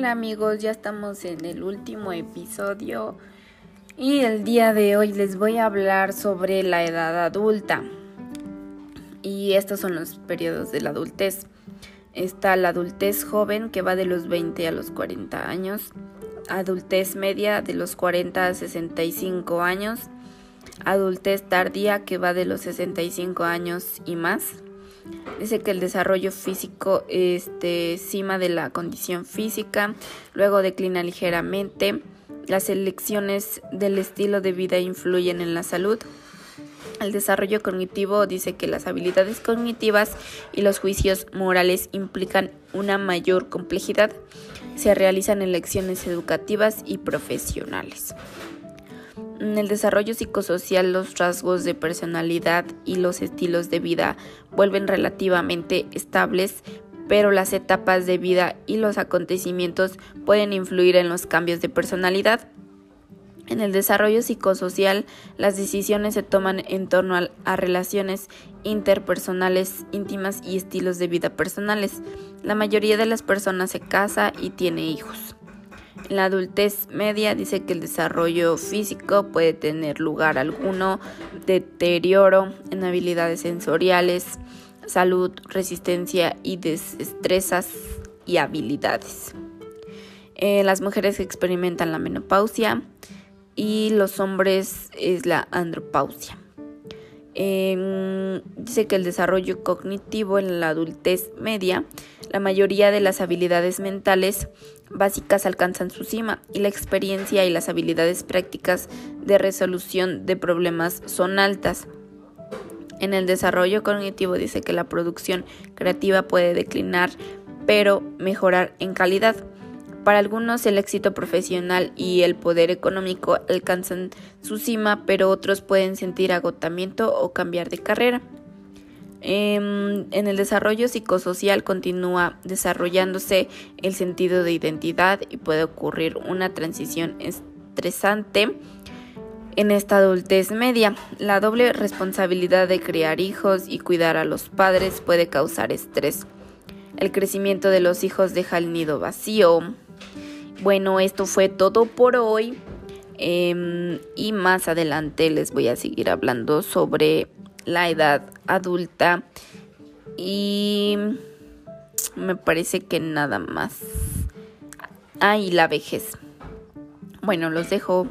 Hola amigos, ya estamos en el último episodio y el día de hoy les voy a hablar sobre la edad adulta. Y estos son los periodos de la adultez. Está la adultez joven que va de los 20 a los 40 años, adultez media de los 40 a 65 años, adultez tardía que va de los 65 años y más Dice que el desarrollo físico este, cima de la condición física, luego declina ligeramente. Las elecciones del estilo de vida influyen en la salud. El desarrollo cognitivo dice que las habilidades cognitivas y los juicios morales implican una mayor complejidad. Se realizan elecciones educativas y profesionales. En el desarrollo psicosocial los rasgos de personalidad y los estilos de vida vuelven relativamente estables, pero las etapas de vida y los acontecimientos pueden influir en los cambios de personalidad. En el desarrollo psicosocial, las decisiones se toman en torno a, relaciones interpersonales íntimas y estilos de vida personales. La mayoría de las personas se casa y tiene hijos. La adultez media dice que el desarrollo físico puede tener lugar alguno, deterioro en habilidades sensoriales, salud, resistencia y destrezas y habilidades. Eh, las mujeres experimentan la menopausia y los hombres es la andropausia. Em, dice que el desarrollo cognitivo en la adultez media, la mayoría de las habilidades mentales básicas alcanzan su cima y la experiencia y las habilidades prácticas de resolución de problemas son altas. En el desarrollo cognitivo dice que la producción creativa puede declinar, pero mejorar en calidad. Para algunos el éxito profesional y el poder económico alcanzan su cima, pero otros pueden sentir agotamiento o cambiar de carrera. Em, en el desarrollo psicosocial continúa desarrollándose el sentido de identidad y puede ocurrir una transición estresante en esta adultez media. La doble responsabilidad de criar hijos y cuidar a los padres puede causar estrés. El crecimiento de los hijos deja el nido vacío. Bueno, esto fue todo por hoy. Em, y más adelante les voy a seguir hablando sobre la edad adulta. Y me parece que nada más. Ah, y la vejez. Bueno, los dejo.